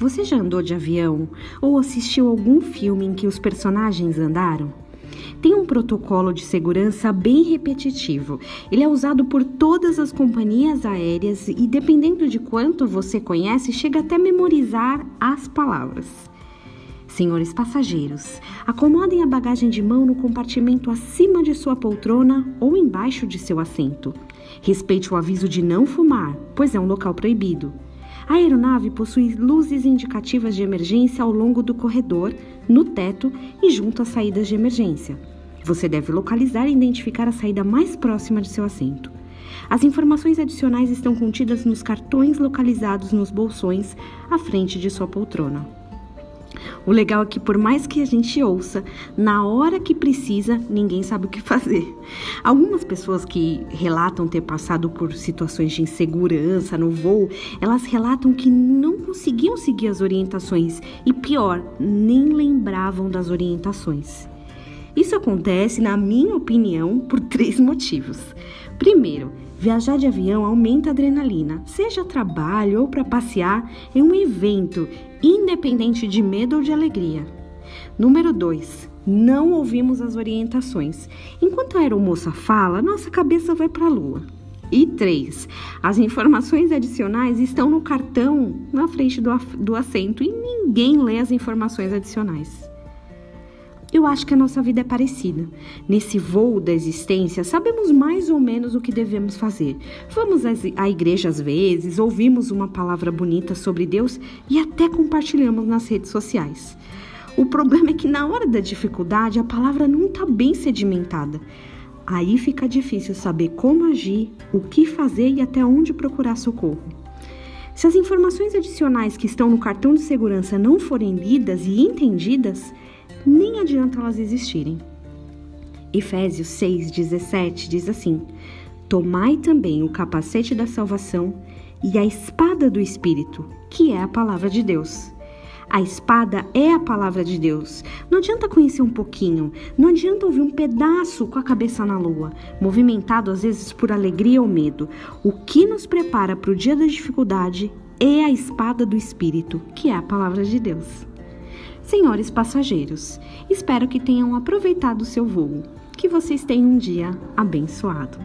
Você já andou de avião ou assistiu algum filme em que os personagens andaram? Tem um protocolo de segurança bem repetitivo. Ele é usado por todas as companhias aéreas e, dependendo de quanto você conhece, chega até memorizar as palavras. Senhores passageiros, acomodem a bagagem de mão no compartimento acima de sua poltrona ou embaixo de seu assento. Respeite o aviso de não fumar, pois é um local proibido. A aeronave possui luzes indicativas de emergência ao longo do corredor, no teto e junto às saídas de emergência. Você deve localizar e identificar a saída mais próxima de seu assento. As informações adicionais estão contidas nos cartões localizados nos bolsões à frente de sua poltrona. O legal é que, por mais que a gente ouça, na hora que precisa, ninguém sabe o que fazer. Algumas pessoas que relatam ter passado por situações de insegurança no voo, elas relatam que não conseguiam seguir as orientações e, pior, nem lembravam das orientações. Isso acontece, na minha opinião, por três motivos. Primeiro, Viajar de avião aumenta a adrenalina, seja trabalho ou para passear, é um evento, independente de medo ou de alegria. Número 2. Não ouvimos as orientações. Enquanto a aeromoça fala, nossa cabeça vai para a lua. E 3. As informações adicionais estão no cartão na frente do, do assento e ninguém lê as informações adicionais. Eu acho que a nossa vida é parecida. Nesse voo da existência, sabemos mais ou menos o que devemos fazer. Vamos à igreja às vezes, ouvimos uma palavra bonita sobre Deus e até compartilhamos nas redes sociais. O problema é que na hora da dificuldade a palavra não está bem sedimentada. Aí fica difícil saber como agir, o que fazer e até onde procurar socorro. Se as informações adicionais que estão no cartão de segurança não forem lidas e entendidas, nem adianta elas existirem. Efésios 6,17 diz assim: Tomai também o capacete da salvação e a espada do Espírito, que é a palavra de Deus. A espada é a palavra de Deus. Não adianta conhecer um pouquinho, não adianta ouvir um pedaço com a cabeça na lua, movimentado às vezes por alegria ou medo. O que nos prepara para o dia da dificuldade é a espada do Espírito, que é a palavra de Deus. Senhores passageiros, espero que tenham aproveitado o seu voo. Que vocês tenham um dia abençoado.